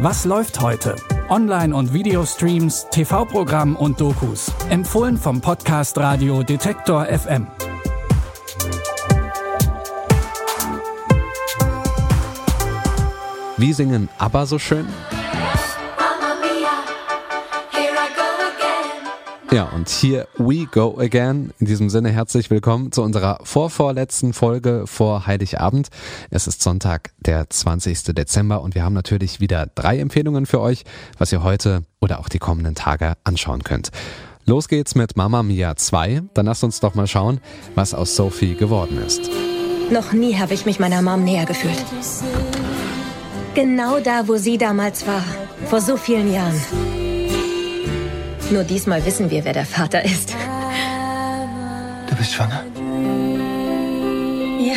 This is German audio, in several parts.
Was läuft heute? Online- und Videostreams, TV-Programm und Dokus. Empfohlen vom Podcast Radio Detektor FM. Wie singen ABBA so schön? Ja, und hier we go again. In diesem Sinne herzlich willkommen zu unserer vorvorletzten Folge vor Heiligabend. Es ist Sonntag, der 20. Dezember und wir haben natürlich wieder drei Empfehlungen für euch, was ihr heute oder auch die kommenden Tage anschauen könnt. Los geht's mit Mama Mia 2. Dann lasst uns doch mal schauen, was aus Sophie geworden ist. Noch nie habe ich mich meiner Mom näher gefühlt. Genau da, wo sie damals war. Vor so vielen Jahren. Nur diesmal wissen wir, wer der Vater ist. Du bist schwanger? Ja,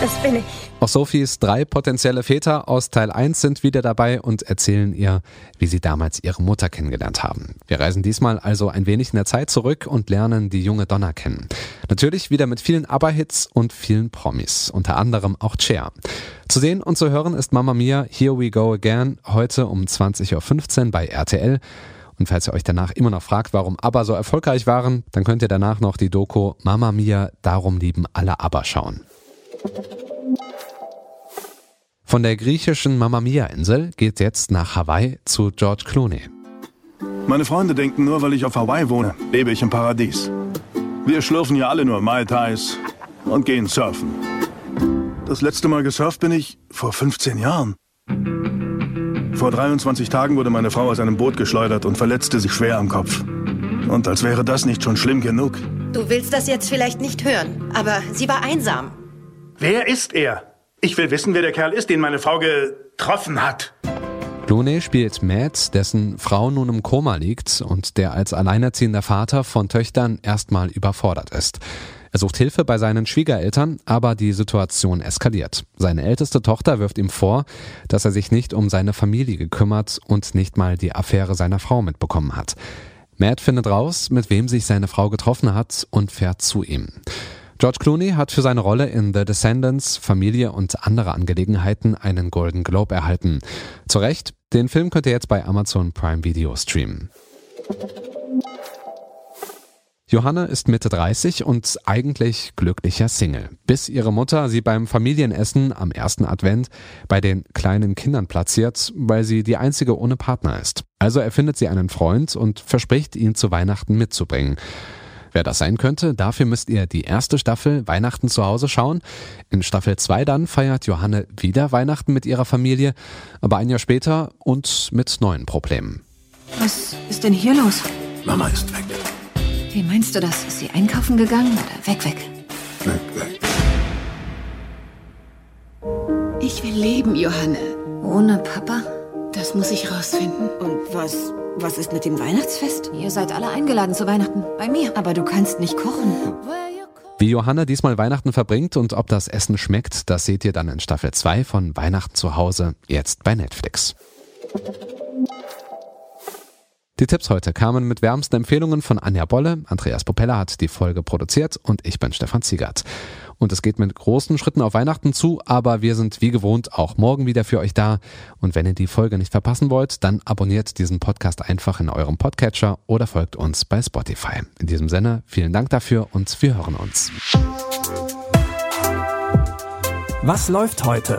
das bin ich. Auch Sophies drei potenzielle Väter aus Teil 1 sind wieder dabei und erzählen ihr, wie sie damals ihre Mutter kennengelernt haben. Wir reisen diesmal also ein wenig in der Zeit zurück und lernen die junge Donna kennen. Natürlich wieder mit vielen ABBA-Hits und vielen Promis, unter anderem auch Cher. Zu sehen und zu hören ist Mama Mia Here We Go Again heute um 20.15 Uhr bei RTL. Und falls ihr euch danach immer noch fragt, warum ABBA so erfolgreich waren, dann könnt ihr danach noch die Doku Mama Mia, darum lieben alle ABBA schauen. Von der griechischen Mama Mia Insel geht jetzt nach Hawaii zu George Clooney. Meine Freunde denken nur, weil ich auf Hawaii wohne, lebe ich im Paradies. Wir schlürfen ja alle nur Mai Tais und gehen surfen. Das letzte Mal gesurft bin ich vor 15 Jahren. Vor 23 Tagen wurde meine Frau aus einem Boot geschleudert und verletzte sich schwer am Kopf. Und als wäre das nicht schon schlimm genug. Du willst das jetzt vielleicht nicht hören, aber sie war einsam. Wer ist er? Ich will wissen, wer der Kerl ist, den meine Frau getroffen hat. Clooney spielt Matt, dessen Frau nun im Koma liegt und der als alleinerziehender Vater von Töchtern erstmal überfordert ist. Er sucht Hilfe bei seinen Schwiegereltern, aber die Situation eskaliert. Seine älteste Tochter wirft ihm vor, dass er sich nicht um seine Familie gekümmert und nicht mal die Affäre seiner Frau mitbekommen hat. Matt findet raus, mit wem sich seine Frau getroffen hat und fährt zu ihm. George Clooney hat für seine Rolle in The Descendants, Familie und andere Angelegenheiten einen Golden Globe erhalten. Zu Recht, den Film könnt ihr jetzt bei Amazon Prime Video streamen. Johanna ist Mitte 30 und eigentlich glücklicher Single, bis ihre Mutter sie beim Familienessen am ersten Advent bei den kleinen Kindern platziert, weil sie die einzige ohne Partner ist. Also erfindet sie einen Freund und verspricht ihn zu Weihnachten mitzubringen. Wer das sein könnte, dafür müsst ihr die erste Staffel Weihnachten zu Hause schauen. In Staffel 2 dann feiert Johanne wieder Weihnachten mit ihrer Familie, aber ein Jahr später und mit neuen Problemen. Was ist denn hier los? Mama ist weg. Wie meinst du das? Ist sie einkaufen gegangen oder weg, weg? Weg, weg. Ich will leben, Johanne. Ohne Papa? Das muss ich rausfinden. Und was, was ist mit dem Weihnachtsfest? Ihr seid alle eingeladen zu Weihnachten. Bei mir. Aber du kannst nicht kochen. Wie Johanna diesmal Weihnachten verbringt und ob das Essen schmeckt, das seht ihr dann in Staffel 2 von Weihnachten zu Hause, jetzt bei Netflix. Die Tipps heute kamen mit wärmsten Empfehlungen von Anja Bolle. Andreas Popella hat die Folge produziert und ich bin Stefan Ziegert. Und es geht mit großen Schritten auf Weihnachten zu, aber wir sind wie gewohnt auch morgen wieder für euch da. Und wenn ihr die Folge nicht verpassen wollt, dann abonniert diesen Podcast einfach in eurem Podcatcher oder folgt uns bei Spotify. In diesem Sinne, vielen Dank dafür und wir hören uns. Was läuft heute?